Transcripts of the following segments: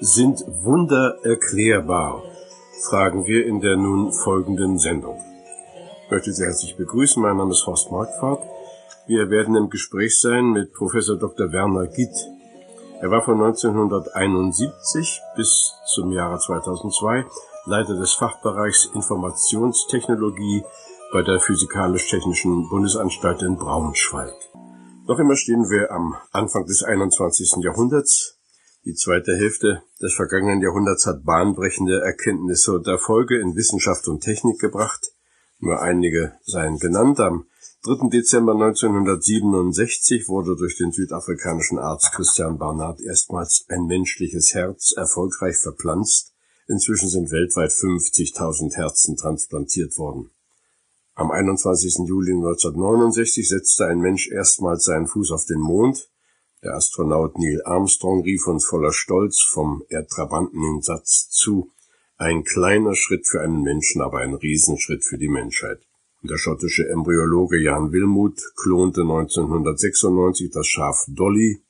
Sind Wunder erklärbar? Fragen wir in der nun folgenden Sendung. Ich möchte Sie herzlich begrüßen. Mein Name ist Horst Marquardt. Wir werden im Gespräch sein mit Professor Dr. Werner Gitt. Er war von 1971 bis zum Jahre 2002 Leiter des Fachbereichs Informationstechnologie bei der Physikalisch-Technischen Bundesanstalt in Braunschweig. Noch immer stehen wir am Anfang des 21. Jahrhunderts. Die zweite Hälfte des vergangenen Jahrhunderts hat bahnbrechende Erkenntnisse und Erfolge in Wissenschaft und Technik gebracht. Nur einige seien genannt. Am 3. Dezember 1967 wurde durch den südafrikanischen Arzt Christian Barnard erstmals ein menschliches Herz erfolgreich verpflanzt. Inzwischen sind weltweit 50.000 Herzen transplantiert worden. Am 21. Juli 1969 setzte ein Mensch erstmals seinen Fuß auf den Mond. Der Astronaut Neil Armstrong rief uns voller Stolz vom Erdtrabanten den Satz zu, ein kleiner Schritt für einen Menschen, aber ein Riesenschritt für die Menschheit. Der schottische Embryologe Jan Wilmuth klonte 1996 das Schaf Dolly.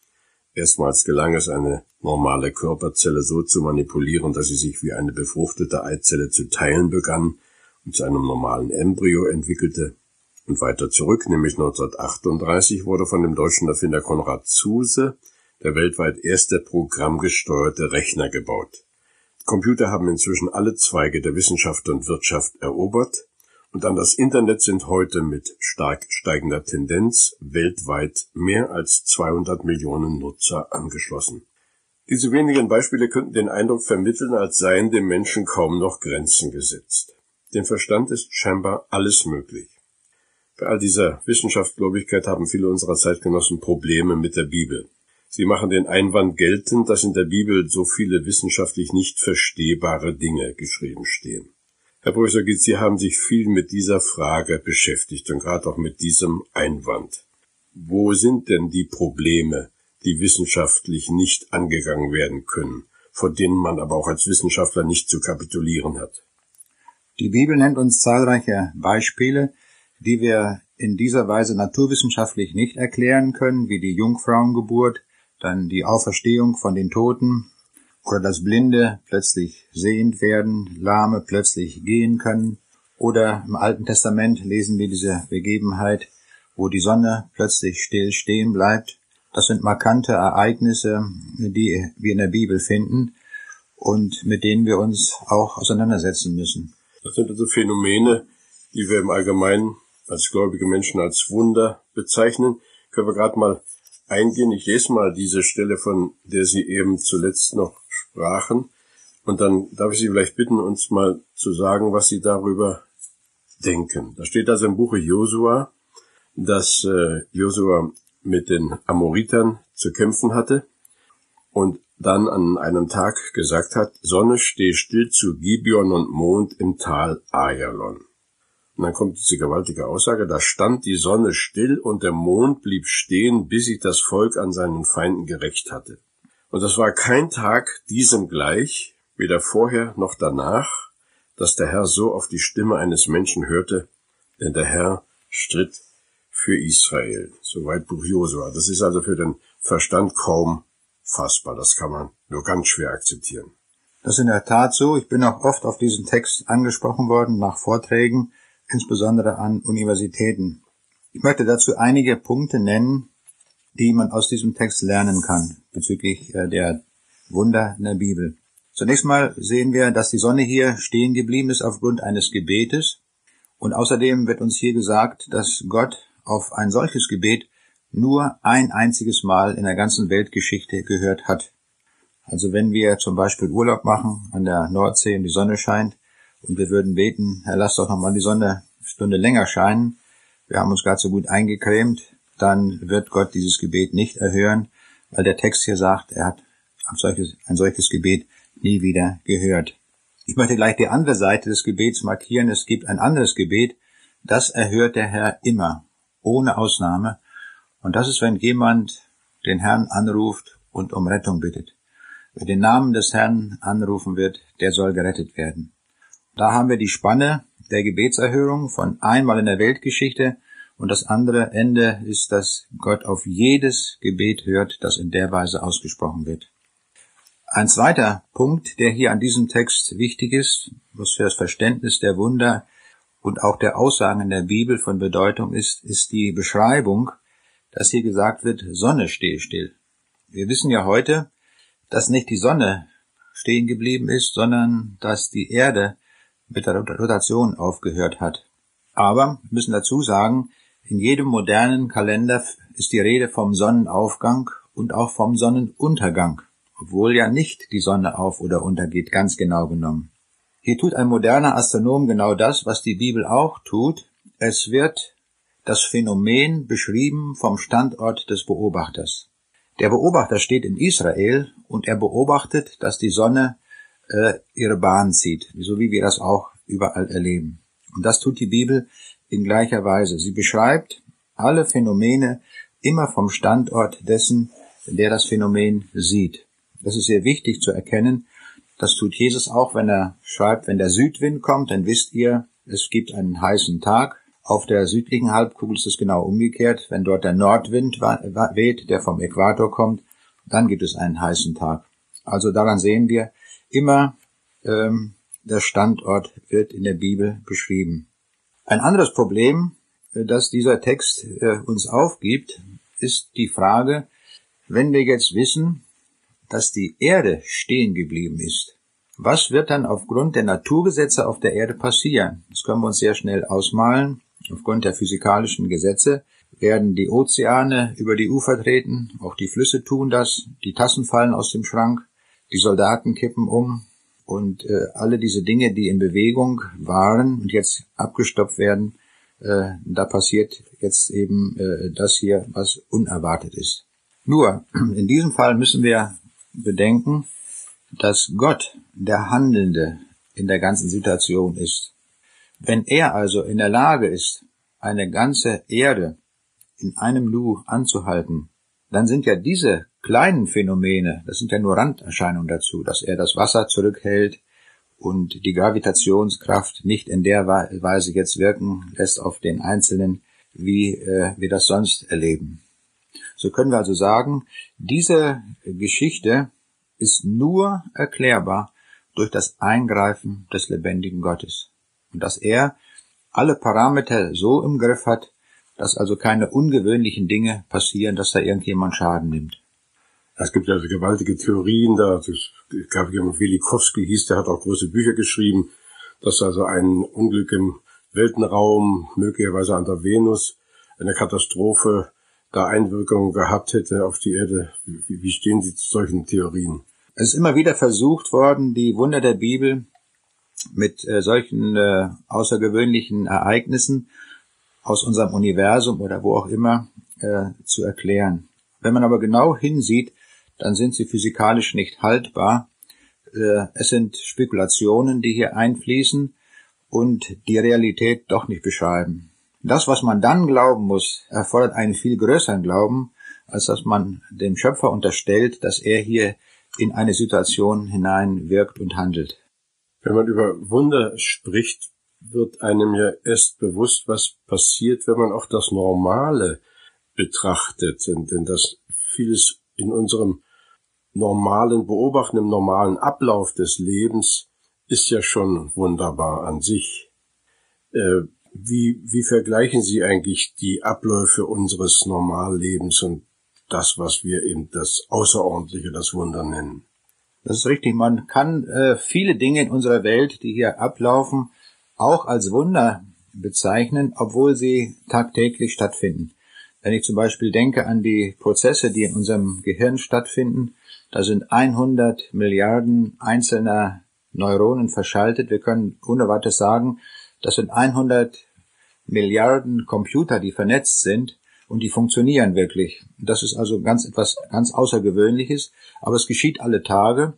Erstmals gelang es, eine normale Körperzelle so zu manipulieren, dass sie sich wie eine befruchtete Eizelle zu teilen begann und zu einem normalen Embryo entwickelte. Und weiter zurück, nämlich 1938, wurde von dem deutschen Erfinder Konrad Zuse der weltweit erste programmgesteuerte Rechner gebaut. Computer haben inzwischen alle Zweige der Wissenschaft und Wirtschaft erobert, und an das Internet sind heute mit stark steigender Tendenz weltweit mehr als 200 Millionen Nutzer angeschlossen. Diese wenigen Beispiele könnten den Eindruck vermitteln, als seien dem Menschen kaum noch Grenzen gesetzt. Dem Verstand ist scheinbar alles möglich. Bei all dieser Wissenschaftsgläubigkeit haben viele unserer Zeitgenossen Probleme mit der Bibel. Sie machen den Einwand geltend, dass in der Bibel so viele wissenschaftlich nicht verstehbare Dinge geschrieben stehen. Herr Professor Gitz, Sie haben sich viel mit dieser Frage beschäftigt und gerade auch mit diesem Einwand. Wo sind denn die Probleme, die wissenschaftlich nicht angegangen werden können, vor denen man aber auch als Wissenschaftler nicht zu kapitulieren hat? Die Bibel nennt uns zahlreiche Beispiele, die wir in dieser Weise naturwissenschaftlich nicht erklären können, wie die Jungfrauengeburt, dann die Auferstehung von den Toten oder dass Blinde plötzlich sehend werden, Lahme plötzlich gehen können oder im Alten Testament lesen wir diese Begebenheit, wo die Sonne plötzlich still stehen bleibt. Das sind markante Ereignisse, die wir in der Bibel finden und mit denen wir uns auch auseinandersetzen müssen. Das sind also Phänomene, die wir im Allgemeinen als gläubige Menschen als Wunder bezeichnen. Können wir gerade mal eingehen. Ich lese mal diese Stelle, von der Sie eben zuletzt noch sprachen. Und dann darf ich Sie vielleicht bitten, uns mal zu sagen, was Sie darüber denken. Da steht also im Buche Josua, dass äh, Josua mit den Amoritern zu kämpfen hatte. Und dann an einem Tag gesagt hat, Sonne steh still zu Gibeon und Mond im Tal Ayalon. Und dann kommt diese gewaltige Aussage, da stand die Sonne still und der Mond blieb stehen, bis sich das Volk an seinen Feinden gerecht hatte. Und das war kein Tag diesem gleich, weder vorher noch danach, dass der Herr so auf die Stimme eines Menschen hörte, denn der Herr stritt für Israel. Soweit Buch Josua. Das ist also für den Verstand kaum fassbar. Das kann man nur ganz schwer akzeptieren. Das ist in der Tat so. Ich bin auch oft auf diesen Text angesprochen worden nach Vorträgen, insbesondere an Universitäten. Ich möchte dazu einige Punkte nennen, die man aus diesem Text lernen kann bezüglich äh, der Wunder in der Bibel. Zunächst mal sehen wir, dass die Sonne hier stehen geblieben ist aufgrund eines Gebetes. Und außerdem wird uns hier gesagt, dass Gott auf ein solches Gebet nur ein einziges Mal in der ganzen Weltgeschichte gehört hat. Also wenn wir zum Beispiel Urlaub machen an der Nordsee und die Sonne scheint und wir würden beten, Herr, lass doch nochmal die Sonne Stunde länger scheinen, wir haben uns gerade so gut eingecremt, dann wird Gott dieses Gebet nicht erhören, weil der Text hier sagt, er hat ein solches, ein solches Gebet nie wieder gehört. Ich möchte gleich die andere Seite des Gebets markieren. Es gibt ein anderes Gebet, das erhört der Herr immer, ohne Ausnahme, und das ist, wenn jemand den Herrn anruft und um Rettung bittet. Wer den Namen des Herrn anrufen wird, der soll gerettet werden. Da haben wir die Spanne der Gebetserhörung von einmal in der Weltgeschichte und das andere Ende ist, dass Gott auf jedes Gebet hört, das in der Weise ausgesprochen wird. Ein zweiter Punkt, der hier an diesem Text wichtig ist, was für das Verständnis der Wunder und auch der Aussagen in der Bibel von Bedeutung ist, ist die Beschreibung, dass hier gesagt wird, Sonne stehe still. Wir wissen ja heute, dass nicht die Sonne stehen geblieben ist, sondern dass die Erde mit der Rotation aufgehört hat. Aber wir müssen dazu sagen, in jedem modernen Kalender ist die Rede vom Sonnenaufgang und auch vom Sonnenuntergang obwohl ja nicht die Sonne auf oder untergeht, ganz genau genommen. Hier tut ein moderner Astronom genau das, was die Bibel auch tut. Es wird das Phänomen beschrieben vom Standort des Beobachters. Der Beobachter steht in Israel und er beobachtet, dass die Sonne äh, ihre Bahn zieht, so wie wir das auch überall erleben. Und das tut die Bibel in gleicher Weise. Sie beschreibt alle Phänomene immer vom Standort dessen, der das Phänomen sieht. Das ist sehr wichtig zu erkennen. Das tut Jesus auch, wenn er schreibt, wenn der Südwind kommt, dann wisst ihr, es gibt einen heißen Tag. Auf der südlichen Halbkugel ist es genau umgekehrt. Wenn dort der Nordwind weht, der vom Äquator kommt, dann gibt es einen heißen Tag. Also daran sehen wir immer, ähm, der Standort wird in der Bibel beschrieben. Ein anderes Problem, äh, das dieser Text äh, uns aufgibt, ist die Frage, wenn wir jetzt wissen, dass die Erde stehen geblieben ist. Was wird dann aufgrund der Naturgesetze auf der Erde passieren? Das können wir uns sehr schnell ausmalen. Aufgrund der physikalischen Gesetze werden die Ozeane über die Ufer treten, auch die Flüsse tun das, die Tassen fallen aus dem Schrank, die Soldaten kippen um und äh, alle diese Dinge, die in Bewegung waren und jetzt abgestoppt werden, äh, da passiert jetzt eben äh, das hier, was unerwartet ist. Nur, in diesem Fall müssen wir bedenken, dass Gott der Handelnde in der ganzen Situation ist. Wenn er also in der Lage ist, eine ganze Erde in einem Nu anzuhalten, dann sind ja diese kleinen Phänomene, das sind ja nur Randerscheinungen dazu, dass er das Wasser zurückhält und die Gravitationskraft nicht in der Weise jetzt wirken lässt auf den Einzelnen, wie äh, wir das sonst erleben. So können wir also sagen, diese Geschichte ist nur erklärbar durch das Eingreifen des lebendigen Gottes. Und dass er alle Parameter so im Griff hat, dass also keine ungewöhnlichen Dinge passieren, dass da irgendjemand Schaden nimmt. Es gibt also gewaltige Theorien da. Ich glaube, Wilikowski hieß, der hat auch große Bücher geschrieben, dass also ein Unglück im Weltenraum, möglicherweise an der Venus, eine Katastrophe da Einwirkungen gehabt hätte auf die Erde. Wie stehen Sie zu solchen Theorien? Es ist immer wieder versucht worden, die Wunder der Bibel mit äh, solchen äh, außergewöhnlichen Ereignissen aus unserem Universum oder wo auch immer äh, zu erklären. Wenn man aber genau hinsieht, dann sind sie physikalisch nicht haltbar. Äh, es sind Spekulationen, die hier einfließen und die Realität doch nicht beschreiben. Das, was man dann glauben muss, erfordert einen viel größeren Glauben, als dass man dem Schöpfer unterstellt, dass er hier in eine Situation hinein wirkt und handelt. Wenn man über Wunder spricht, wird einem ja erst bewusst, was passiert, wenn man auch das Normale betrachtet. Denn das vieles in unserem normalen Beobachten, im normalen Ablauf des Lebens ist ja schon wunderbar an sich. Äh, wie, wie vergleichen Sie eigentlich die Abläufe unseres Normallebens und das, was wir eben das Außerordentliche, das Wunder nennen? Das ist richtig. Man kann äh, viele Dinge in unserer Welt, die hier ablaufen, auch als Wunder bezeichnen, obwohl sie tagtäglich stattfinden. Wenn ich zum Beispiel denke an die Prozesse, die in unserem Gehirn stattfinden, da sind 100 Milliarden einzelner Neuronen verschaltet. Wir können unerwartet sagen, das sind 100 Milliarden Computer, die vernetzt sind und die funktionieren wirklich. Das ist also ganz etwas ganz Außergewöhnliches, aber es geschieht alle Tage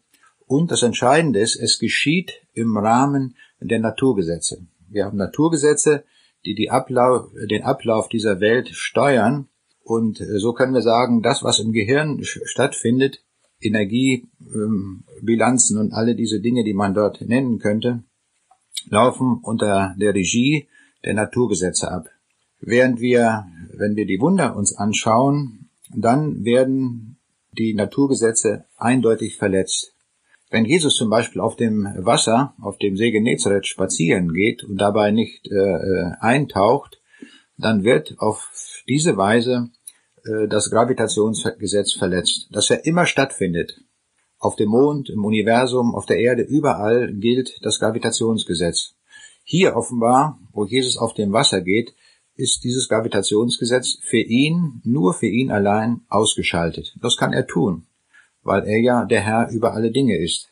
und das Entscheidende ist, es geschieht im Rahmen der Naturgesetze. Wir haben Naturgesetze, die, die Ablauf, den Ablauf dieser Welt steuern und äh, so können wir sagen, das, was im Gehirn stattfindet, Energiebilanzen und alle diese Dinge, die man dort nennen könnte, laufen unter der Regie der Naturgesetze ab. Während wir, wenn wir die Wunder uns anschauen, dann werden die Naturgesetze eindeutig verletzt. Wenn Jesus zum Beispiel auf dem Wasser, auf dem See Genezareth spazieren geht und dabei nicht äh, äh eintaucht, dann wird auf diese Weise äh, das Gravitationsgesetz verletzt, das ja immer stattfindet. Auf dem Mond, im Universum, auf der Erde, überall gilt das Gravitationsgesetz. Hier offenbar, wo Jesus auf dem Wasser geht, ist dieses Gravitationsgesetz für ihn, nur für ihn allein ausgeschaltet. Das kann er tun weil er ja der Herr über alle Dinge ist.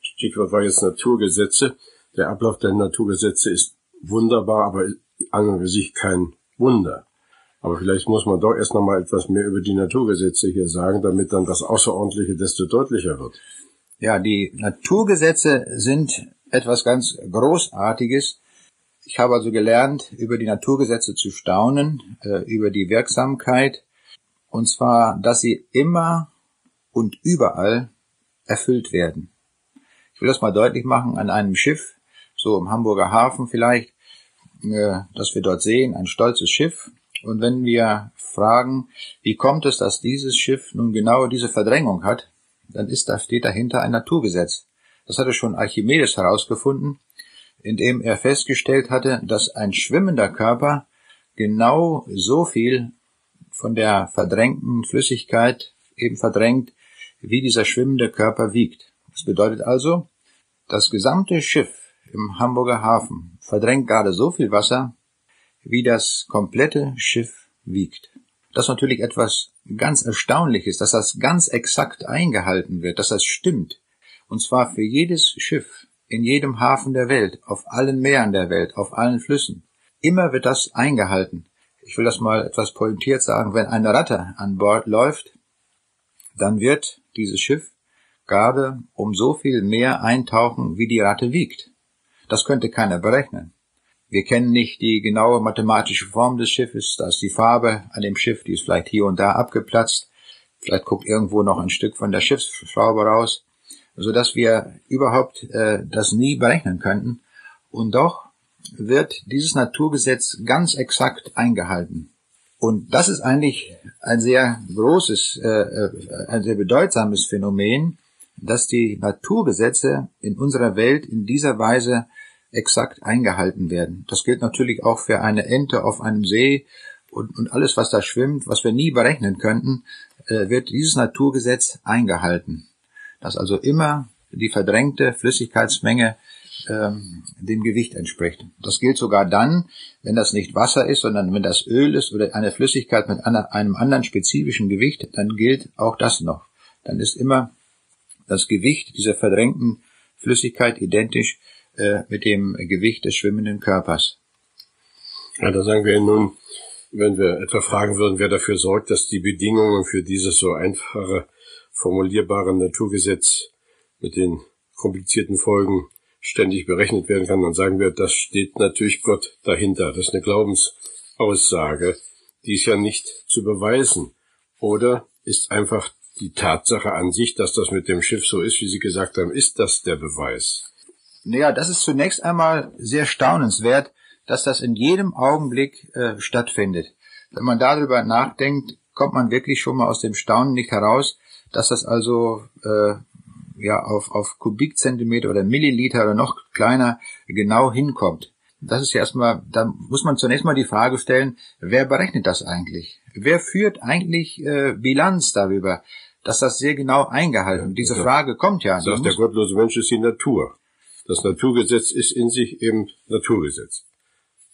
Stichwort war jetzt Naturgesetze. Der Ablauf der Naturgesetze ist wunderbar, aber an und für sich kein Wunder. Aber vielleicht muss man doch erst noch mal etwas mehr über die Naturgesetze hier sagen, damit dann das Außerordentliche desto deutlicher wird. Ja, die Naturgesetze sind etwas ganz Großartiges. Ich habe also gelernt, über die Naturgesetze zu staunen, äh, über die Wirksamkeit, und zwar, dass sie immer und überall erfüllt werden. Ich will das mal deutlich machen an einem Schiff, so im Hamburger Hafen vielleicht, äh, dass wir dort sehen, ein stolzes Schiff. Und wenn wir fragen, wie kommt es, dass dieses Schiff nun genau diese Verdrängung hat, dann ist da, steht dahinter ein Naturgesetz. Das hatte schon Archimedes herausgefunden, indem er festgestellt hatte, dass ein schwimmender Körper genau so viel von der verdrängten Flüssigkeit eben verdrängt, wie dieser schwimmende Körper wiegt. Das bedeutet also, das gesamte Schiff im Hamburger Hafen verdrängt gerade so viel Wasser, wie das komplette Schiff wiegt. Das ist natürlich etwas ganz Erstaunliches, dass das ganz exakt eingehalten wird, dass das stimmt. Und zwar für jedes Schiff, in jedem Hafen der Welt, auf allen Meeren der Welt, auf allen Flüssen. Immer wird das eingehalten. Ich will das mal etwas pointiert sagen, wenn eine Ratte an Bord läuft, dann wird dieses Schiff gerade um so viel mehr eintauchen, wie die Ratte wiegt. Das könnte keiner berechnen. Wir kennen nicht die genaue mathematische Form des Schiffes, da ist die Farbe an dem Schiff, die ist vielleicht hier und da abgeplatzt, vielleicht guckt irgendwo noch ein Stück von der Schiffsschraube raus, so dass wir überhaupt äh, das nie berechnen könnten. Und doch wird dieses Naturgesetz ganz exakt eingehalten. Und das ist eigentlich ein sehr großes, äh, äh, ein sehr bedeutsames Phänomen, dass die Naturgesetze in unserer Welt in dieser Weise exakt eingehalten werden. Das gilt natürlich auch für eine Ente auf einem See und, und alles, was da schwimmt, was wir nie berechnen könnten, äh, wird dieses Naturgesetz eingehalten. Dass also immer die verdrängte Flüssigkeitsmenge ähm, dem Gewicht entspricht. Das gilt sogar dann, wenn das nicht Wasser ist, sondern wenn das Öl ist oder eine Flüssigkeit mit einem anderen spezifischen Gewicht, dann gilt auch das noch. Dann ist immer das Gewicht dieser verdrängten Flüssigkeit identisch äh, mit dem Gewicht des schwimmenden Körpers. Ja, da sagen wir nun, wenn wir etwa fragen würden, wer dafür sorgt, dass die Bedingungen für dieses so einfache, formulierbare Naturgesetz mit den komplizierten Folgen ständig berechnet werden kann, dann sagen wir, das steht natürlich Gott dahinter. Das ist eine Glaubensaussage, die ist ja nicht zu beweisen. Oder ist einfach die Tatsache an sich, dass das mit dem Schiff so ist, wie Sie gesagt haben, ist das der Beweis? Naja, das ist zunächst einmal sehr staunenswert, dass das in jedem Augenblick äh, stattfindet. Wenn man darüber nachdenkt, kommt man wirklich schon mal aus dem Staunen nicht heraus, dass das also äh, ja auf, auf Kubikzentimeter oder Milliliter oder noch kleiner genau hinkommt. Das ist ja erstmal, da muss man zunächst mal die Frage stellen, wer berechnet das eigentlich? Wer führt eigentlich äh, Bilanz darüber, dass das sehr genau eingehalten wird? Diese ja, Frage kommt ja. Sagt der gottlose Mensch ist die Natur. Das Naturgesetz ist in sich eben Naturgesetz.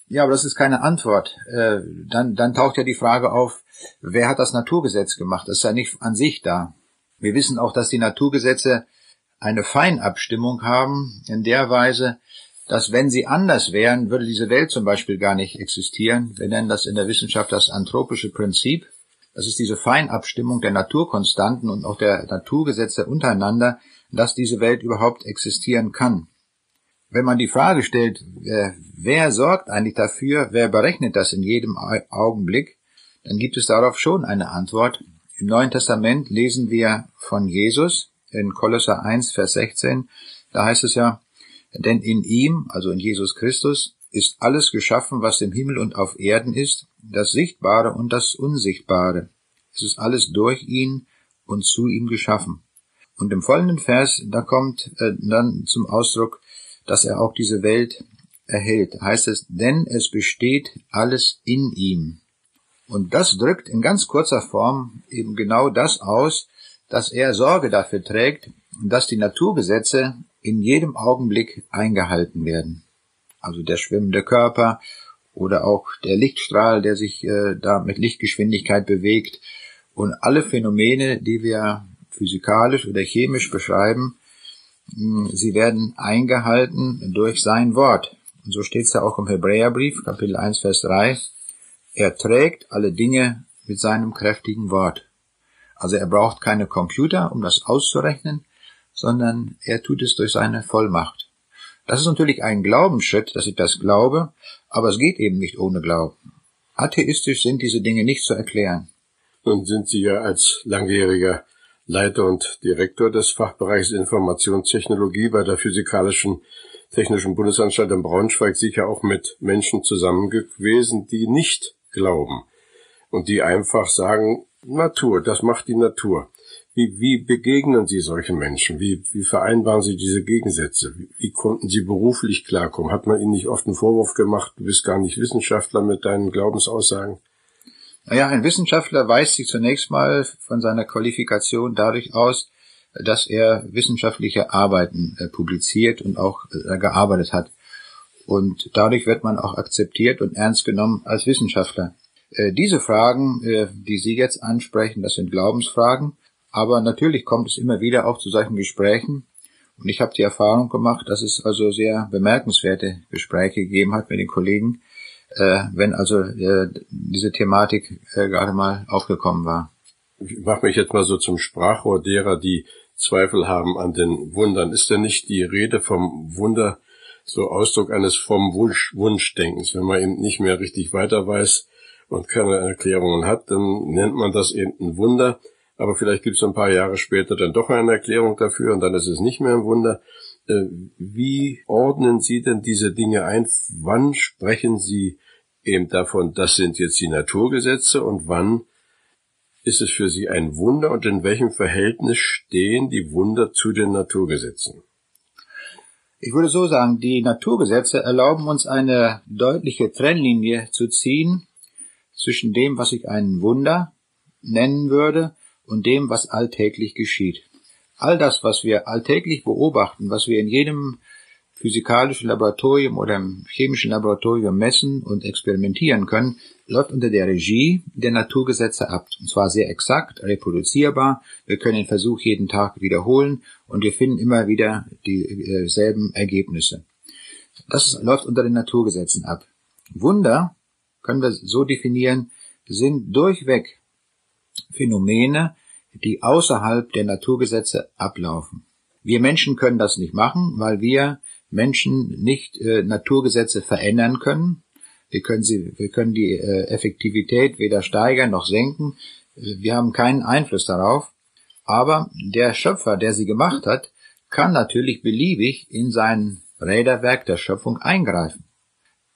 Ja, aber das ist keine Antwort. Äh, dann, dann taucht ja die Frage auf, wer hat das Naturgesetz gemacht? Das ist ja nicht an sich da. Wir wissen auch, dass die Naturgesetze eine Feinabstimmung haben, in der Weise, dass wenn sie anders wären, würde diese Welt zum Beispiel gar nicht existieren. Wir nennen das in der Wissenschaft das anthropische Prinzip. Das ist diese Feinabstimmung der Naturkonstanten und auch der Naturgesetze untereinander, dass diese Welt überhaupt existieren kann. Wenn man die Frage stellt, wer, wer sorgt eigentlich dafür, wer berechnet das in jedem Augenblick, dann gibt es darauf schon eine Antwort. Im Neuen Testament lesen wir von Jesus in Kolosser 1, Vers 16. Da heißt es ja, denn in ihm, also in Jesus Christus, ist alles geschaffen, was im Himmel und auf Erden ist, das Sichtbare und das Unsichtbare. Es ist alles durch ihn und zu ihm geschaffen. Und im folgenden Vers, da kommt äh, dann zum Ausdruck, dass er auch diese Welt erhält. Heißt es, denn es besteht alles in ihm. Und das drückt in ganz kurzer Form eben genau das aus, dass er Sorge dafür trägt, dass die Naturgesetze in jedem Augenblick eingehalten werden. Also der schwimmende Körper oder auch der Lichtstrahl, der sich äh, da mit Lichtgeschwindigkeit bewegt und alle Phänomene, die wir physikalisch oder chemisch beschreiben, sie werden eingehalten durch sein Wort. Und so steht es ja auch im Hebräerbrief, Kapitel 1, Vers 3. Er trägt alle Dinge mit seinem kräftigen Wort. Also er braucht keine Computer, um das auszurechnen, sondern er tut es durch seine Vollmacht. Das ist natürlich ein Glaubensschritt, dass ich das glaube, aber es geht eben nicht ohne Glauben. Atheistisch sind diese Dinge nicht zu erklären. Nun sind Sie ja als langjähriger Leiter und Direktor des Fachbereichs Informationstechnologie bei der Physikalischen Technischen Bundesanstalt in Braunschweig sicher auch mit Menschen zusammen gewesen, die nicht glauben und die einfach sagen, Natur, das macht die Natur. Wie, wie begegnen Sie solchen Menschen? Wie, wie vereinbaren Sie diese Gegensätze? Wie, wie konnten Sie beruflich klarkommen? Hat man Ihnen nicht oft einen Vorwurf gemacht, du bist gar nicht Wissenschaftler mit deinen Glaubensaussagen? Naja, ein Wissenschaftler weist sich zunächst mal von seiner Qualifikation dadurch aus, dass er wissenschaftliche Arbeiten äh, publiziert und auch äh, gearbeitet hat. Und dadurch wird man auch akzeptiert und ernst genommen als Wissenschaftler. Äh, diese Fragen, äh, die Sie jetzt ansprechen, das sind Glaubensfragen. Aber natürlich kommt es immer wieder auch zu solchen Gesprächen. Und ich habe die Erfahrung gemacht, dass es also sehr bemerkenswerte Gespräche gegeben hat mit den Kollegen, äh, wenn also äh, diese Thematik äh, gerade mal aufgekommen war. Ich mache mich jetzt mal so zum Sprachrohr derer, die Zweifel haben an den Wundern. Ist denn nicht die Rede vom Wunder so Ausdruck eines vom Wunsch, Wunschdenkens? Wenn man eben nicht mehr richtig weiter weiß und keine Erklärungen hat, dann nennt man das eben ein Wunder aber vielleicht gibt es ein paar Jahre später dann doch eine Erklärung dafür und dann ist es nicht mehr ein Wunder. Äh, wie ordnen Sie denn diese Dinge ein? Wann sprechen Sie eben davon, das sind jetzt die Naturgesetze und wann ist es für Sie ein Wunder und in welchem Verhältnis stehen die Wunder zu den Naturgesetzen? Ich würde so sagen, die Naturgesetze erlauben uns eine deutliche Trennlinie zu ziehen zwischen dem, was ich ein Wunder nennen würde, und dem, was alltäglich geschieht. All das, was wir alltäglich beobachten, was wir in jedem physikalischen Laboratorium oder im chemischen Laboratorium messen und experimentieren können, läuft unter der Regie der Naturgesetze ab. Und zwar sehr exakt, reproduzierbar. Wir können den Versuch jeden Tag wiederholen und wir finden immer wieder dieselben Ergebnisse. Das läuft unter den Naturgesetzen ab. Wunder, können wir so definieren, sind durchweg Phänomene, die außerhalb der Naturgesetze ablaufen. Wir Menschen können das nicht machen, weil wir Menschen nicht äh, Naturgesetze verändern können. Wir können sie, wir können die äh, Effektivität weder steigern noch senken. Wir haben keinen Einfluss darauf. Aber der Schöpfer, der sie gemacht hat, kann natürlich beliebig in sein Räderwerk der Schöpfung eingreifen.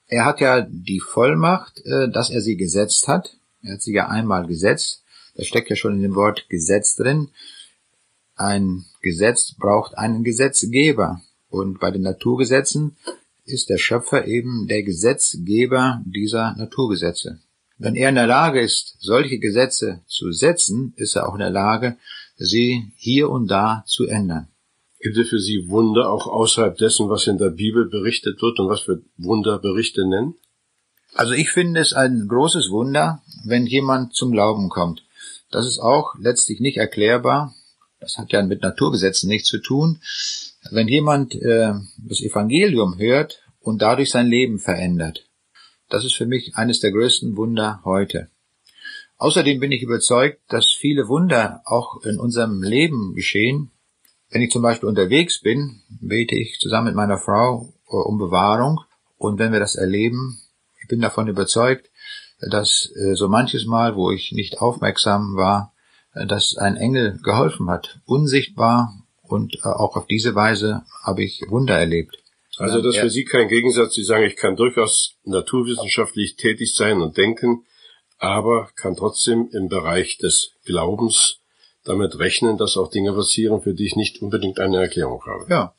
Er hat ja die Vollmacht, äh, dass er sie gesetzt hat. Er hat sie ja einmal gesetzt. Das steckt ja schon in dem Wort Gesetz drin. Ein Gesetz braucht einen Gesetzgeber. Und bei den Naturgesetzen ist der Schöpfer eben der Gesetzgeber dieser Naturgesetze. Wenn er in der Lage ist, solche Gesetze zu setzen, ist er auch in der Lage, sie hier und da zu ändern. Gibt es für Sie Wunder auch außerhalb dessen, was in der Bibel berichtet wird und was wir Wunderberichte nennen? Also ich finde es ein großes Wunder, wenn jemand zum Glauben kommt. Das ist auch letztlich nicht erklärbar. Das hat ja mit Naturgesetzen nichts zu tun. Wenn jemand äh, das Evangelium hört und dadurch sein Leben verändert, das ist für mich eines der größten Wunder heute. Außerdem bin ich überzeugt, dass viele Wunder auch in unserem Leben geschehen. Wenn ich zum Beispiel unterwegs bin, bete ich zusammen mit meiner Frau äh, um Bewahrung. Und wenn wir das erleben, ich bin davon überzeugt, dass äh, so manches Mal, wo ich nicht aufmerksam war, dass ein Engel geholfen hat, unsichtbar und äh, auch auf diese Weise habe ich Wunder erlebt. Also das ist für Sie kein Gegensatz. Sie sagen, ich kann durchaus naturwissenschaftlich tätig sein und denken, aber kann trotzdem im Bereich des Glaubens damit rechnen, dass auch Dinge passieren, für die ich nicht unbedingt eine Erklärung habe. Ja.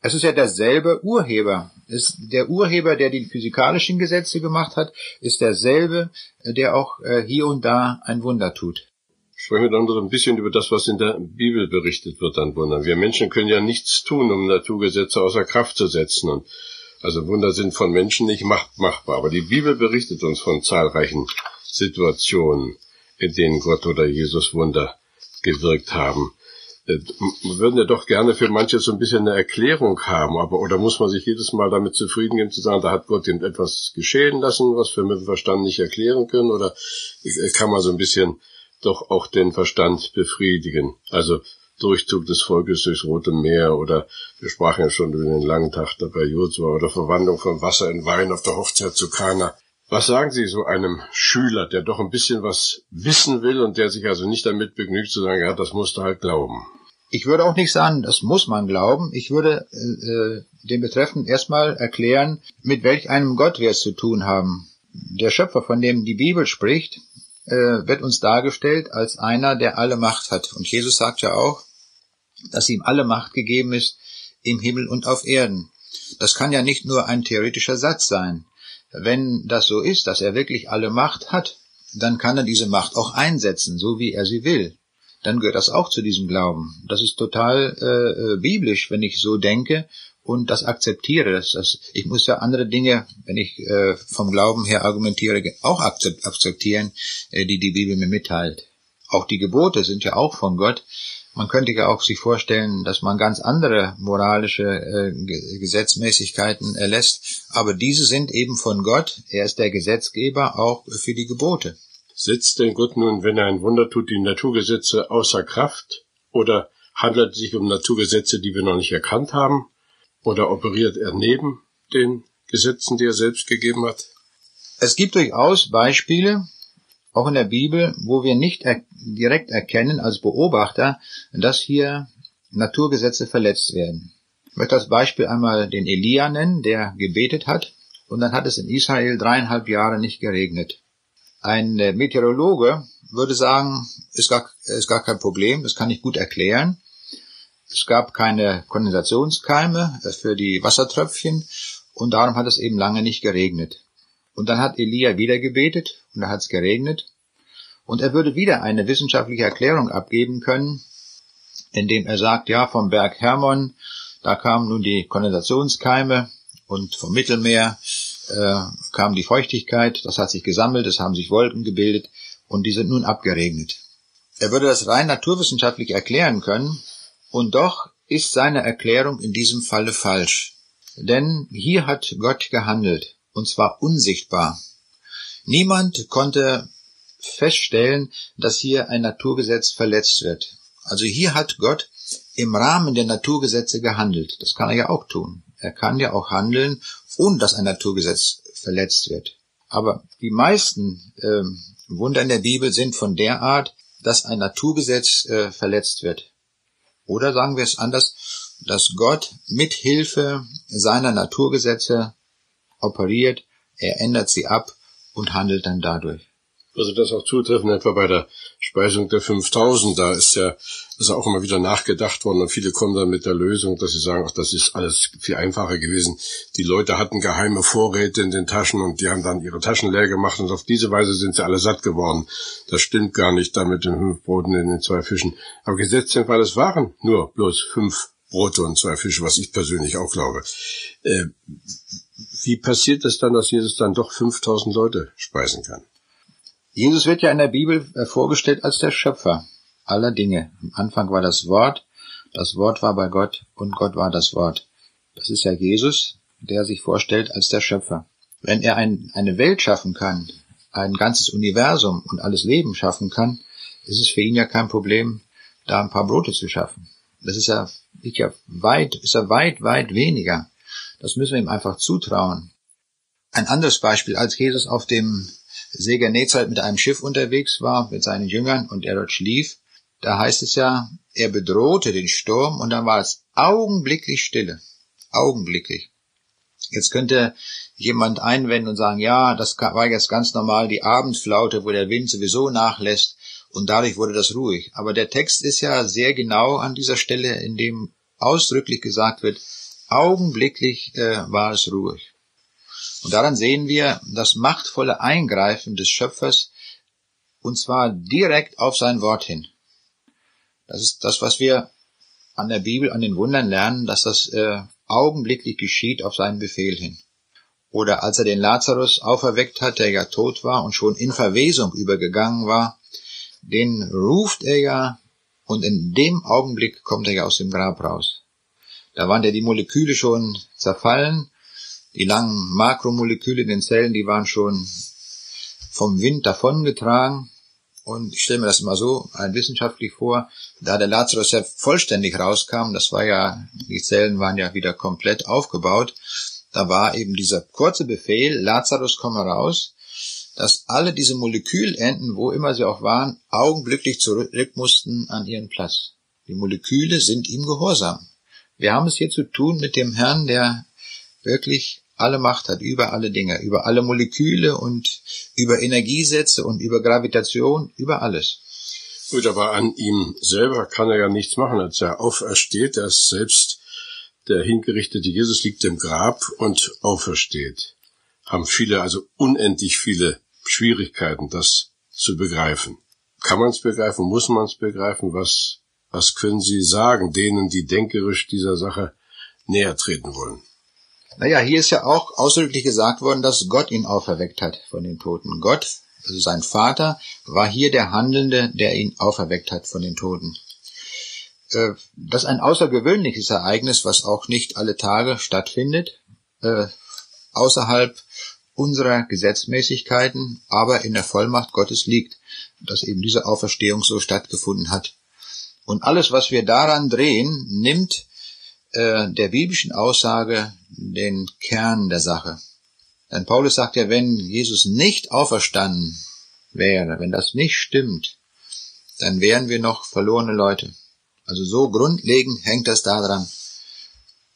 Es ist ja derselbe Urheber. Ist der Urheber, der die physikalischen Gesetze gemacht hat, ist derselbe, der auch äh, hier und da ein Wunder tut. Sprechen wir dann noch ein bisschen über das, was in der Bibel berichtet wird an Wundern. Wir Menschen können ja nichts tun, um Naturgesetze außer Kraft zu setzen. Und also Wunder sind von Menschen nicht machbar. Aber die Bibel berichtet uns von zahlreichen Situationen, in denen Gott oder Jesus Wunder gewirkt haben. Äh, wir würden ja doch gerne für manche so ein bisschen eine Erklärung haben, aber oder muss man sich jedes Mal damit zufrieden geben zu sagen, da hat Gott etwas geschehen lassen, was wir mit dem Verstand nicht erklären können, oder äh, kann man so ein bisschen doch auch den Verstand befriedigen? Also Durchzug des Volkes durchs Rote Meer oder wir sprachen ja schon über den langen Tag da bei Josua oder Verwandlung von Wasser in Wein auf der Hochzeit zu Kana. Was sagen Sie so einem Schüler, der doch ein bisschen was wissen will und der sich also nicht damit begnügt zu sagen, ja, das musst du halt glauben? Ich würde auch nicht sagen, das muss man glauben. Ich würde äh, äh, dem Betreffenden erstmal erklären, mit welch einem Gott wir es zu tun haben. Der Schöpfer, von dem die Bibel spricht, äh, wird uns dargestellt als einer, der alle Macht hat. Und Jesus sagt ja auch, dass ihm alle Macht gegeben ist im Himmel und auf Erden. Das kann ja nicht nur ein theoretischer Satz sein. Wenn das so ist, dass er wirklich alle Macht hat, dann kann er diese Macht auch einsetzen, so wie er sie will. Dann gehört das auch zu diesem Glauben. Das ist total äh, äh biblisch, wenn ich so denke und das akzeptiere. Das, das, ich muss ja andere Dinge, wenn ich äh, vom Glauben her argumentiere, auch akzeptieren, äh, die die Bibel mir mitteilt. Auch die Gebote sind ja auch von Gott. Man könnte ja auch sich vorstellen, dass man ganz andere moralische äh, Gesetzmäßigkeiten erlässt, aber diese sind eben von Gott. Er ist der Gesetzgeber auch für die Gebote. Setzt denn Gott nun, wenn er ein Wunder tut, die Naturgesetze außer Kraft? Oder handelt es sich um Naturgesetze, die wir noch nicht erkannt haben? Oder operiert er neben den Gesetzen, die er selbst gegeben hat? Es gibt durchaus Beispiele, auch in der Bibel, wo wir nicht er direkt erkennen als Beobachter, dass hier Naturgesetze verletzt werden. Ich möchte als Beispiel einmal den Elia nennen, der gebetet hat, und dann hat es in Israel dreieinhalb Jahre nicht geregnet. Ein äh, Meteorologe würde sagen, ist gar, ist gar kein Problem, das kann ich gut erklären. Es gab keine Kondensationskeime für die Wassertröpfchen und darum hat es eben lange nicht geregnet. Und dann hat Elia wieder gebetet und da hat es geregnet. Und er würde wieder eine wissenschaftliche Erklärung abgeben können, indem er sagt, ja, vom Berg Hermon, da kamen nun die Kondensationskeime und vom Mittelmeer äh, kam die Feuchtigkeit, das hat sich gesammelt, es haben sich Wolken gebildet und die sind nun abgeregnet. Er würde das rein naturwissenschaftlich erklären können, und doch ist seine Erklärung in diesem Falle falsch. Denn hier hat Gott gehandelt und zwar unsichtbar. Niemand konnte feststellen, dass hier ein Naturgesetz verletzt wird. Also hier hat Gott im Rahmen der Naturgesetze gehandelt. Das kann er ja auch tun. Er kann ja auch handeln, ohne dass ein Naturgesetz verletzt wird. Aber die meisten äh, Wunder in der Bibel sind von der Art, dass ein Naturgesetz äh, verletzt wird. Oder sagen wir es anders, dass Gott mit Hilfe seiner Naturgesetze operiert, er ändert sie ab und handelt dann dadurch. Also das auch zutreffen etwa bei der Speisung der 5000, da ist ja ist auch immer wieder nachgedacht worden und viele kommen dann mit der Lösung, dass sie sagen, ach, das ist alles viel einfacher gewesen. Die Leute hatten geheime Vorräte in den Taschen und die haben dann ihre Taschen leer gemacht und auf diese Weise sind sie alle satt geworden. Das stimmt gar nicht da mit den fünf Broten in den zwei Fischen. Aber gesetzt den Fall, es waren nur bloß fünf Brote und zwei Fische, was ich persönlich auch glaube. Äh, wie passiert es dann, dass Jesus dann doch 5000 Leute speisen kann? Jesus wird ja in der Bibel äh, vorgestellt als der Schöpfer aller Dinge. Am Anfang war das Wort, das Wort war bei Gott und Gott war das Wort. Das ist ja Jesus, der sich vorstellt als der Schöpfer. Wenn er ein, eine Welt schaffen kann, ein ganzes Universum und alles Leben schaffen kann, ist es für ihn ja kein Problem, da ein paar Brote zu schaffen. Das ist ja, ist ja weit, ist ja weit, weit weniger. Das müssen wir ihm einfach zutrauen. Ein anderes Beispiel, als Jesus auf dem See Genezareth mit einem Schiff unterwegs war, mit seinen Jüngern, und er dort schlief, da heißt es ja, er bedrohte den Sturm und dann war es augenblicklich Stille. Augenblicklich. Jetzt könnte jemand einwenden und sagen, ja, das war jetzt ganz normal die Abendflaute, wo der Wind sowieso nachlässt und dadurch wurde das ruhig. Aber der Text ist ja sehr genau an dieser Stelle, in dem ausdrücklich gesagt wird, augenblicklich äh, war es ruhig. Und daran sehen wir das machtvolle Eingreifen des Schöpfers, und zwar direkt auf sein Wort hin. Das ist das, was wir an der Bibel, an den Wundern lernen, dass das äh, augenblicklich geschieht auf seinen Befehl hin. Oder als er den Lazarus auferweckt hat, der ja tot war und schon in Verwesung übergegangen war, den ruft er ja und in dem Augenblick kommt er ja aus dem Grab raus. Da waren ja die Moleküle schon zerfallen, die langen Makromoleküle in den Zellen, die waren schon vom Wind davongetragen und ich stelle mir das immer so ein wissenschaftlich vor, da der Lazarus ja vollständig rauskam, das war ja, die Zellen waren ja wieder komplett aufgebaut, da war eben dieser kurze Befehl, Lazarus komme raus, dass alle diese Molekülenden, wo immer sie auch waren, augenblicklich zurück mussten an ihren Platz. Die Moleküle sind ihm gehorsam. Wir haben es hier zu tun mit dem Herrn, der wirklich alle Macht hat über alle Dinge, über alle Moleküle und über Energiesätze und über Gravitation, über alles. Gut, aber an ihm selber kann er ja nichts machen, als er aufersteht, er ist selbst der hingerichtete Jesus liegt im Grab und aufersteht. Haben viele, also unendlich viele Schwierigkeiten, das zu begreifen. Kann man es begreifen? Muss man es begreifen? Was, was können Sie sagen denen, die denkerisch dieser Sache näher treten wollen? Naja, hier ist ja auch ausdrücklich gesagt worden, dass Gott ihn auferweckt hat von den Toten. Gott, also sein Vater, war hier der Handelnde, der ihn auferweckt hat von den Toten. Äh, das ist ein außergewöhnliches Ereignis, was auch nicht alle Tage stattfindet, äh, außerhalb unserer Gesetzmäßigkeiten, aber in der Vollmacht Gottes liegt, dass eben diese Auferstehung so stattgefunden hat. Und alles, was wir daran drehen, nimmt äh, der biblischen Aussage den Kern der Sache. Denn Paulus sagt ja, wenn Jesus nicht auferstanden wäre, wenn das nicht stimmt, dann wären wir noch verlorene Leute. Also so grundlegend hängt das daran.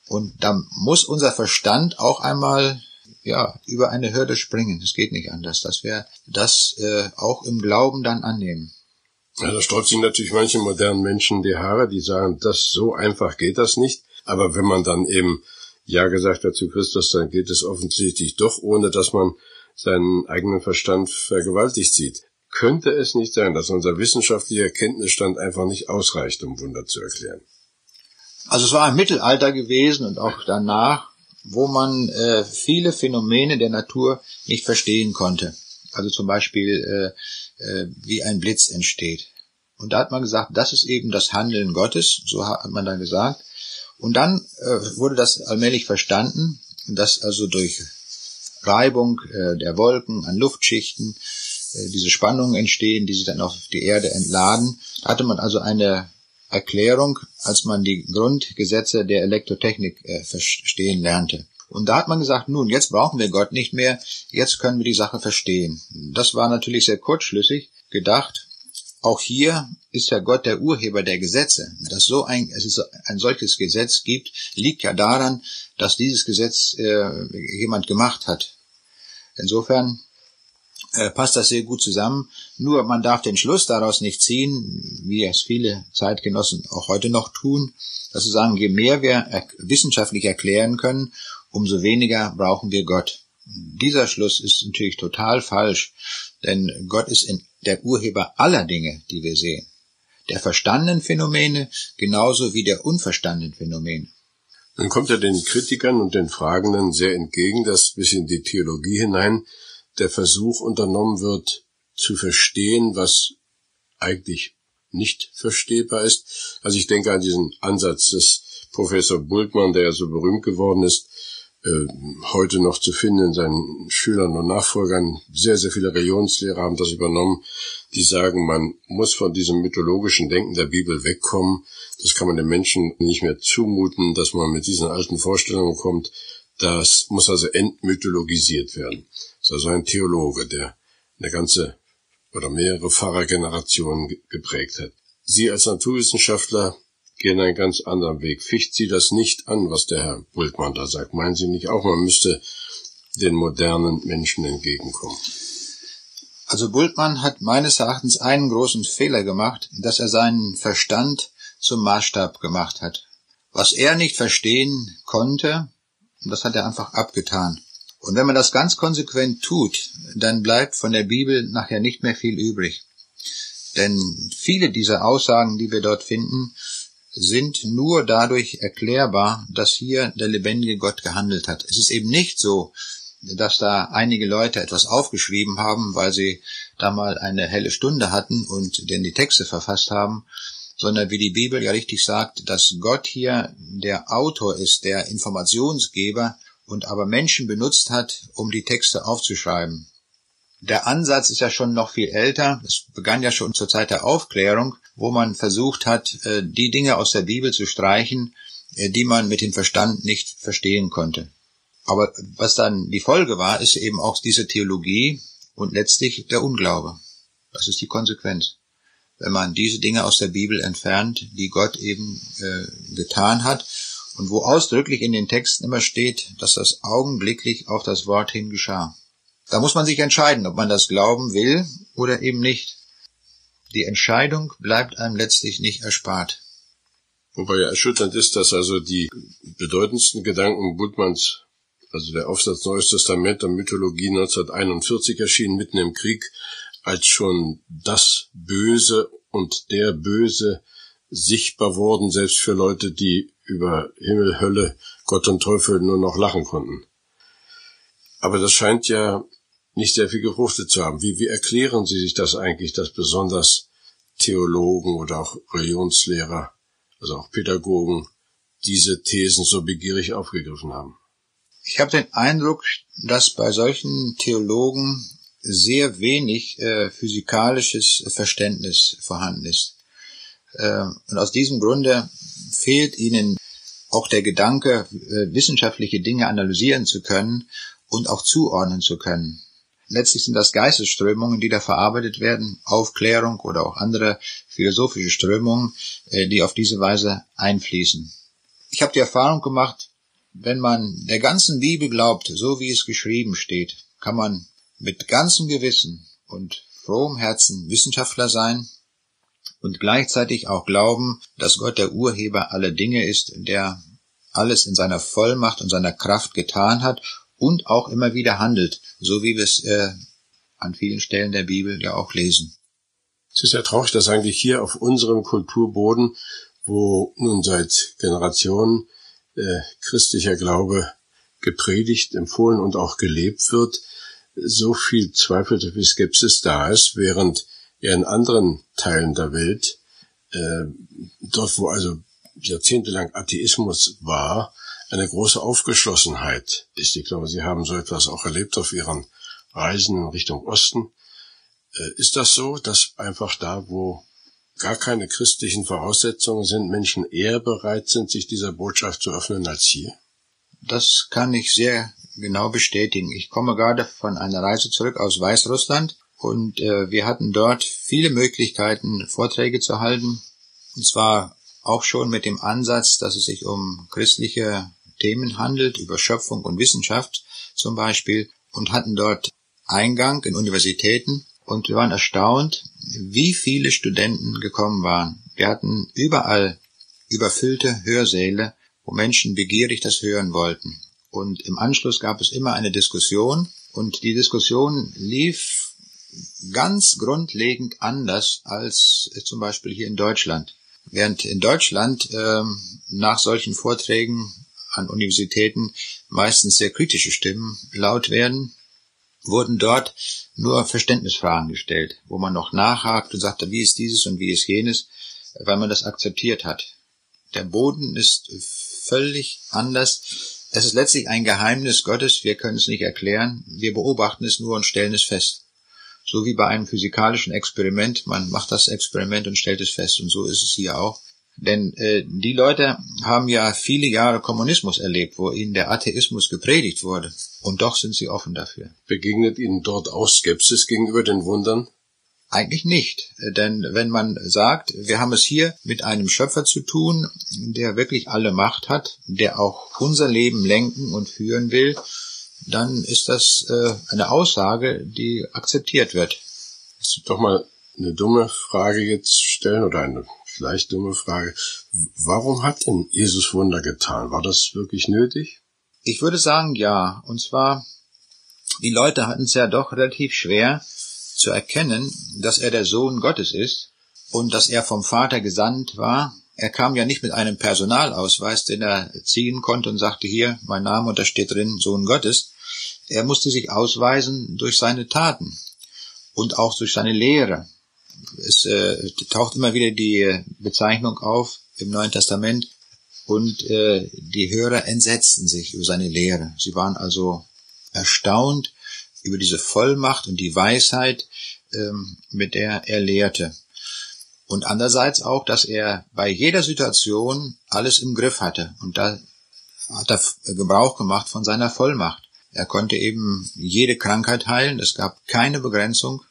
Und da muss unser Verstand auch einmal ja über eine Hürde springen. Es geht nicht anders, dass wir das äh, auch im Glauben dann annehmen. Ja, da sträubt sich natürlich manche modernen Menschen die Haare, die sagen, das so einfach geht das nicht. Aber wenn man dann eben Ja gesagt hat zu Christus, dann geht es offensichtlich doch, ohne dass man seinen eigenen Verstand vergewaltigt sieht. Könnte es nicht sein, dass unser wissenschaftlicher Kenntnisstand einfach nicht ausreicht, um Wunder zu erklären? Also es war im Mittelalter gewesen und auch danach, wo man äh, viele Phänomene der Natur nicht verstehen konnte. Also zum Beispiel, äh, äh, wie ein Blitz entsteht. Und da hat man gesagt, das ist eben das Handeln Gottes, so hat man dann gesagt. Und dann äh, wurde das allmählich verstanden, dass also durch Reibung äh, der Wolken an Luftschichten äh, diese Spannungen entstehen, die sich dann auf die Erde entladen. Da hatte man also eine Erklärung, als man die Grundgesetze der Elektrotechnik äh, verstehen lernte. Und da hat man gesagt, nun, jetzt brauchen wir Gott nicht mehr, jetzt können wir die Sache verstehen. Das war natürlich sehr kurzschlüssig gedacht, auch hier ist ja Gott der Urheber der Gesetze. Dass so ein, es ist ein solches Gesetz gibt, liegt ja daran, dass dieses Gesetz äh, jemand gemacht hat. Insofern äh, passt das sehr gut zusammen. Nur man darf den Schluss daraus nicht ziehen, wie es viele Zeitgenossen auch heute noch tun, dass sie sagen, je mehr wir wissenschaftlich erklären können, umso weniger brauchen wir Gott. Dieser Schluss ist natürlich total falsch, denn Gott ist in der Urheber aller Dinge, die wir sehen. Der verstandenen Phänomene genauso wie der unverstandenen Phänomene. Dann kommt er den Kritikern und den Fragenden sehr entgegen, dass bis in die Theologie hinein der Versuch unternommen wird, zu verstehen, was eigentlich nicht verstehbar ist. Also ich denke an diesen Ansatz des Professor Bultmann, der ja so berühmt geworden ist, heute noch zu finden in seinen Schülern und Nachfolgern. Sehr, sehr viele Religionslehrer haben das übernommen, die sagen, man muss von diesem mythologischen Denken der Bibel wegkommen. Das kann man den Menschen nicht mehr zumuten, dass man mit diesen alten Vorstellungen kommt. Das muss also entmythologisiert werden. Das ist also ein Theologe, der eine ganze oder mehrere Pfarrergenerationen geprägt hat. Sie als Naturwissenschaftler gehen einen ganz anderen Weg. Ficht Sie das nicht an, was der Herr Bultmann da sagt? Meinen Sie nicht auch, man müsste den modernen Menschen entgegenkommen? Also Bultmann hat meines Erachtens einen großen Fehler gemacht, dass er seinen Verstand zum Maßstab gemacht hat. Was er nicht verstehen konnte, das hat er einfach abgetan. Und wenn man das ganz konsequent tut, dann bleibt von der Bibel nachher nicht mehr viel übrig. Denn viele dieser Aussagen, die wir dort finden, sind nur dadurch erklärbar, dass hier der lebendige Gott gehandelt hat. Es ist eben nicht so, dass da einige Leute etwas aufgeschrieben haben, weil sie da mal eine helle Stunde hatten und denn die Texte verfasst haben, sondern wie die Bibel ja richtig sagt, dass Gott hier der Autor ist, der Informationsgeber und aber Menschen benutzt hat, um die Texte aufzuschreiben. Der Ansatz ist ja schon noch viel älter. Es begann ja schon zur Zeit der Aufklärung, wo man versucht hat, äh, die Dinge aus der Bibel zu streichen, äh, die man mit dem Verstand nicht verstehen konnte. Aber was dann die Folge war, ist eben auch diese Theologie und letztlich der Unglaube. Das ist die Konsequenz. Wenn man diese Dinge aus der Bibel entfernt, die Gott eben äh, getan hat und wo ausdrücklich in den Texten immer steht, dass das augenblicklich auf das Wort hin geschah. Da muss man sich entscheiden, ob man das glauben will oder eben nicht. Die Entscheidung bleibt einem letztlich nicht erspart. Wobei ja erschütternd ist, dass also die bedeutendsten Gedanken Budmanns also der Aufsatz Neues Testament der Mythologie 1941 erschien, mitten im Krieg, als schon das Böse und der Böse sichtbar wurden, selbst für Leute, die über Himmel, Hölle, Gott und Teufel nur noch lachen konnten. Aber das scheint ja nicht sehr viel gefruchtet zu haben. Wie, wie erklären Sie sich das eigentlich, dass besonders Theologen oder auch Religionslehrer, also auch Pädagogen, diese Thesen so begierig aufgegriffen haben? Ich habe den Eindruck, dass bei solchen Theologen sehr wenig äh, physikalisches Verständnis vorhanden ist. Äh, und aus diesem Grunde fehlt ihnen auch der Gedanke, äh, wissenschaftliche Dinge analysieren zu können und auch zuordnen zu können. Letztlich sind das Geistesströmungen, die da verarbeitet werden, Aufklärung oder auch andere philosophische Strömungen, äh, die auf diese Weise einfließen. Ich habe die Erfahrung gemacht, wenn man der ganzen Bibel glaubt, so wie es geschrieben steht, kann man mit ganzem Gewissen und frohem Herzen Wissenschaftler sein und gleichzeitig auch glauben, dass Gott der Urheber aller Dinge ist, der alles in seiner Vollmacht und seiner Kraft getan hat und auch immer wieder handelt, so wie wir es äh, an vielen Stellen der Bibel ja auch lesen. Es ist ja traurig, dass eigentlich hier auf unserem Kulturboden, wo nun seit Generationen äh, christlicher Glaube gepredigt, empfohlen und auch gelebt wird, so viel Zweifel, wie Skepsis da ist, während ja in anderen Teilen der Welt, äh, dort wo also jahrzehntelang Atheismus war, eine große Aufgeschlossenheit ist. Ich glaube, Sie haben so etwas auch erlebt auf Ihren Reisen in Richtung Osten. Äh, ist das so, dass einfach da, wo gar keine christlichen Voraussetzungen sind, Menschen eher bereit sind, sich dieser Botschaft zu öffnen als hier? Das kann ich sehr genau bestätigen. Ich komme gerade von einer Reise zurück aus Weißrussland und äh, wir hatten dort viele Möglichkeiten, Vorträge zu halten. Und zwar auch schon mit dem Ansatz, dass es sich um christliche Themen handelt, über Schöpfung und Wissenschaft zum Beispiel, und hatten dort Eingang in Universitäten und wir waren erstaunt, wie viele Studenten gekommen waren. Wir hatten überall überfüllte Hörsäle, wo Menschen begierig das hören wollten. Und im Anschluss gab es immer eine Diskussion und die Diskussion lief ganz grundlegend anders als zum Beispiel hier in Deutschland. Während in Deutschland ähm, nach solchen Vorträgen an Universitäten meistens sehr kritische Stimmen laut werden, wurden dort nur Verständnisfragen gestellt, wo man noch nachhakt und sagte, wie ist dieses und wie ist jenes, weil man das akzeptiert hat. Der Boden ist völlig anders. Es ist letztlich ein Geheimnis Gottes, wir können es nicht erklären, wir beobachten es nur und stellen es fest. So wie bei einem physikalischen Experiment, man macht das Experiment und stellt es fest, und so ist es hier auch. Denn äh, die Leute haben ja viele Jahre Kommunismus erlebt, wo ihnen der Atheismus gepredigt wurde. Und doch sind sie offen dafür. Begegnet Ihnen dort auch Skepsis gegenüber den Wundern? Eigentlich nicht. Denn wenn man sagt, wir haben es hier mit einem Schöpfer zu tun, der wirklich alle Macht hat, der auch unser Leben lenken und führen will, dann ist das äh, eine Aussage, die akzeptiert wird. Ich doch mal eine dumme Frage jetzt stellen oder eine vielleicht dumme Frage. Warum hat denn Jesus Wunder getan? War das wirklich nötig? Ich würde sagen, ja. Und zwar, die Leute hatten es ja doch relativ schwer zu erkennen, dass er der Sohn Gottes ist und dass er vom Vater gesandt war. Er kam ja nicht mit einem Personalausweis, den er ziehen konnte und sagte, hier, mein Name und da steht drin, Sohn Gottes. Er musste sich ausweisen durch seine Taten und auch durch seine Lehre. Es äh, taucht immer wieder die Bezeichnung auf im Neuen Testament und äh, die Hörer entsetzten sich über seine Lehre. Sie waren also erstaunt über diese Vollmacht und die Weisheit, ähm, mit der er lehrte. Und andererseits auch, dass er bei jeder Situation alles im Griff hatte. Und da hat er Gebrauch gemacht von seiner Vollmacht. Er konnte eben jede Krankheit heilen. Es gab keine Begrenzung.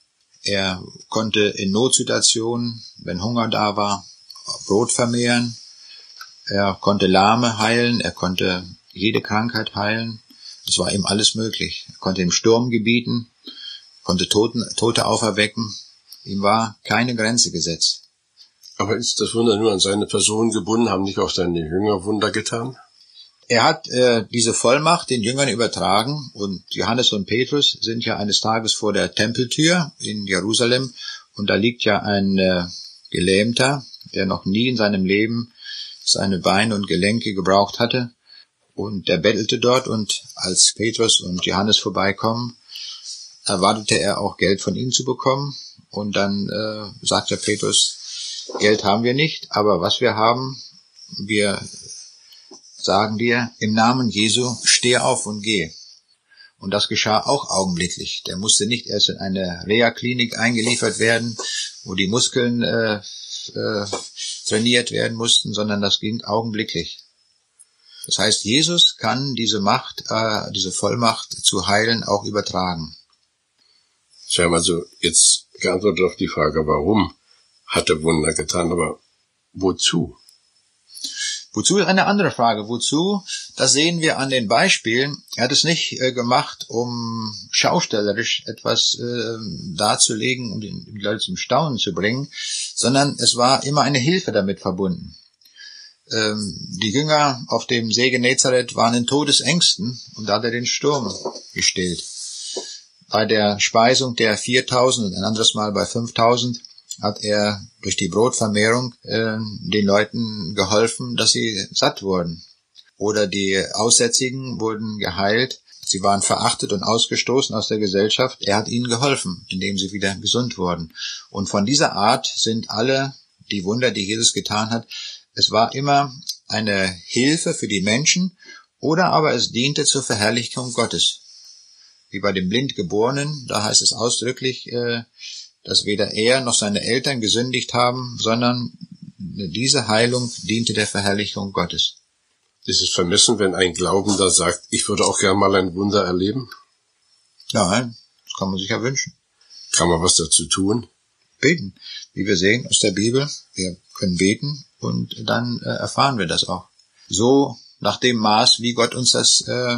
Er konnte in Notsituationen, wenn Hunger da war, Brot vermehren. Er konnte Lahme heilen. Er konnte jede Krankheit heilen. Es war ihm alles möglich. Er konnte im Sturm gebieten, konnte Toten, Tote auferwecken. Ihm war keine Grenze gesetzt. Aber ist das Wunder nur an seine Person gebunden? Haben nicht auch seine Jünger Wunder getan? Er hat äh, diese Vollmacht den Jüngern übertragen und Johannes und Petrus sind ja eines Tages vor der Tempeltür in Jerusalem und da liegt ja ein äh, Gelähmter, der noch nie in seinem Leben seine Beine und Gelenke gebraucht hatte und der bettelte dort und als Petrus und Johannes vorbeikommen, erwartete er auch Geld von ihnen zu bekommen und dann äh, sagte Petrus, Geld haben wir nicht, aber was wir haben, wir sagen dir, im Namen Jesu, steh auf und geh. Und das geschah auch augenblicklich. Der musste nicht erst in eine Reha-Klinik eingeliefert werden, wo die Muskeln äh, äh, trainiert werden mussten, sondern das ging augenblicklich. Das heißt, Jesus kann diese Macht, äh, diese Vollmacht zu heilen auch übertragen. Sie haben also jetzt geantwortet auf die Frage, warum hatte Wunder getan, aber wozu? Wozu ist eine andere Frage. Wozu? Das sehen wir an den Beispielen. Er hat es nicht äh, gemacht, um schaustellerisch etwas äh, darzulegen, um den, die Leute zum Staunen zu bringen, sondern es war immer eine Hilfe damit verbunden. Ähm, die Jünger auf dem See Genezareth waren in Todesängsten und da hat er den Sturm gestillt. Bei der Speisung der 4000 und ein anderes Mal bei 5000 hat er durch die Brotvermehrung äh, den Leuten geholfen, dass sie satt wurden. Oder die Aussätzigen wurden geheilt. Sie waren verachtet und ausgestoßen aus der Gesellschaft. Er hat ihnen geholfen, indem sie wieder gesund wurden. Und von dieser Art sind alle die Wunder, die Jesus getan hat. Es war immer eine Hilfe für die Menschen oder aber es diente zur Verherrlichung Gottes. Wie bei dem Blindgeborenen, da heißt es ausdrücklich, äh, dass weder er noch seine Eltern gesündigt haben, sondern diese Heilung diente der Verherrlichung Gottes. Ist es vermessen, wenn ein Glaubender sagt, ich würde auch gern mal ein Wunder erleben? Nein, das kann man sich ja wünschen. Kann man was dazu tun? Beten. Wie wir sehen aus der Bibel, wir können beten und dann äh, erfahren wir das auch. So nach dem Maß, wie Gott uns das äh,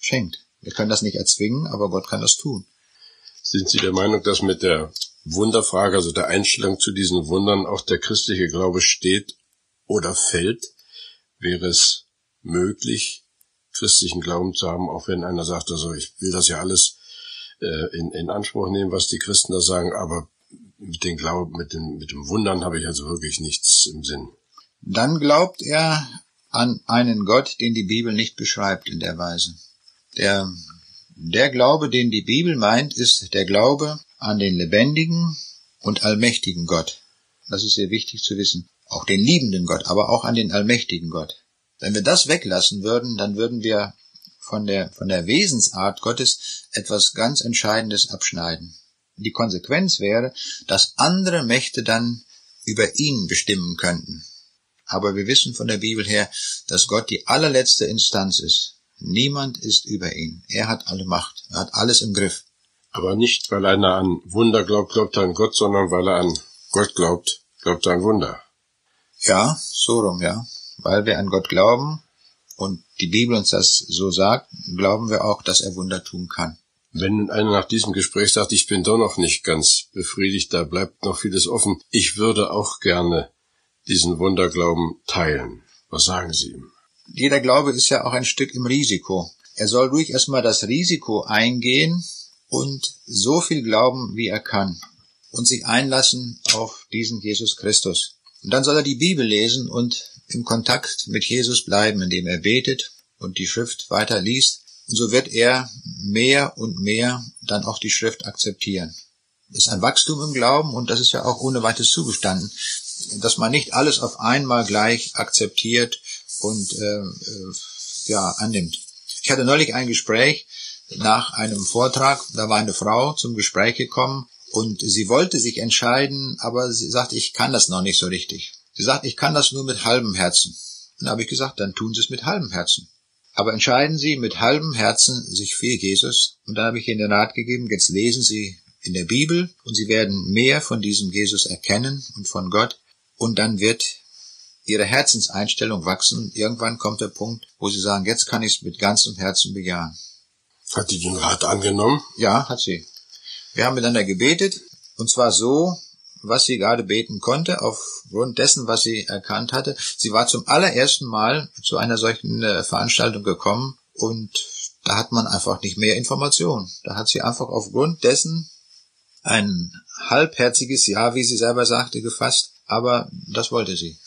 schenkt. Wir können das nicht erzwingen, aber Gott kann das tun. Sind Sie der Meinung, dass mit der Wunderfrage, also der Einstellung zu diesen Wundern, auch der christliche Glaube steht oder fällt, wäre es möglich, christlichen Glauben zu haben, auch wenn einer sagt, also ich will das ja alles äh, in, in Anspruch nehmen, was die Christen da sagen, aber mit dem Glauben, mit dem, mit dem Wundern habe ich also wirklich nichts im Sinn. Dann glaubt er an einen Gott, den die Bibel nicht beschreibt in der Weise. Der, der Glaube, den die Bibel meint, ist der Glaube an den lebendigen und allmächtigen Gott. Das ist sehr wichtig zu wissen. Auch den liebenden Gott, aber auch an den allmächtigen Gott. Wenn wir das weglassen würden, dann würden wir von der, von der Wesensart Gottes etwas ganz Entscheidendes abschneiden. Die Konsequenz wäre, dass andere Mächte dann über ihn bestimmen könnten. Aber wir wissen von der Bibel her, dass Gott die allerletzte Instanz ist. Niemand ist über ihn. Er hat alle Macht. Er hat alles im Griff. Aber nicht, weil einer an Wunder glaubt, glaubt er an Gott, sondern weil er an Gott glaubt, glaubt er an Wunder. Ja, so rum, ja. Weil wir an Gott glauben und die Bibel uns das so sagt, glauben wir auch, dass er Wunder tun kann. Wenn einer nach diesem Gespräch sagt, ich bin doch noch nicht ganz befriedigt, da bleibt noch vieles offen, ich würde auch gerne diesen Wunderglauben teilen. Was sagen Sie ihm? Jeder Glaube ist ja auch ein Stück im Risiko. Er soll ruhig erstmal das Risiko eingehen und so viel glauben, wie er kann und sich einlassen auf diesen Jesus Christus. Und dann soll er die Bibel lesen und im Kontakt mit Jesus bleiben, indem er betet und die Schrift weiter liest. Und so wird er mehr und mehr dann auch die Schrift akzeptieren. Das ist ein Wachstum im Glauben und das ist ja auch ohne weiteres zugestanden, dass man nicht alles auf einmal gleich akzeptiert und äh, äh, ja annimmt. Ich hatte neulich ein Gespräch nach einem Vortrag, da war eine Frau zum Gespräch gekommen und sie wollte sich entscheiden, aber sie sagte, ich kann das noch nicht so richtig. Sie sagt, ich kann das nur mit halbem Herzen. Dann habe ich gesagt, dann tun Sie es mit halbem Herzen. Aber entscheiden Sie mit halbem Herzen sich für Jesus. Und dann habe ich Ihnen den Rat gegeben, jetzt lesen Sie in der Bibel und Sie werden mehr von diesem Jesus erkennen und von Gott. Und dann wird Ihre Herzenseinstellung wachsen. Irgendwann kommt der Punkt, wo Sie sagen, jetzt kann ich es mit ganzem Herzen bejahen. Hat sie den Rat angenommen? Ja, hat sie. Wir haben miteinander gebetet, und zwar so, was sie gerade beten konnte, aufgrund dessen, was sie erkannt hatte. Sie war zum allerersten Mal zu einer solchen äh, Veranstaltung gekommen und da hat man einfach nicht mehr Informationen. Da hat sie einfach aufgrund dessen ein halbherziges Ja, wie sie selber sagte, gefasst, aber das wollte sie.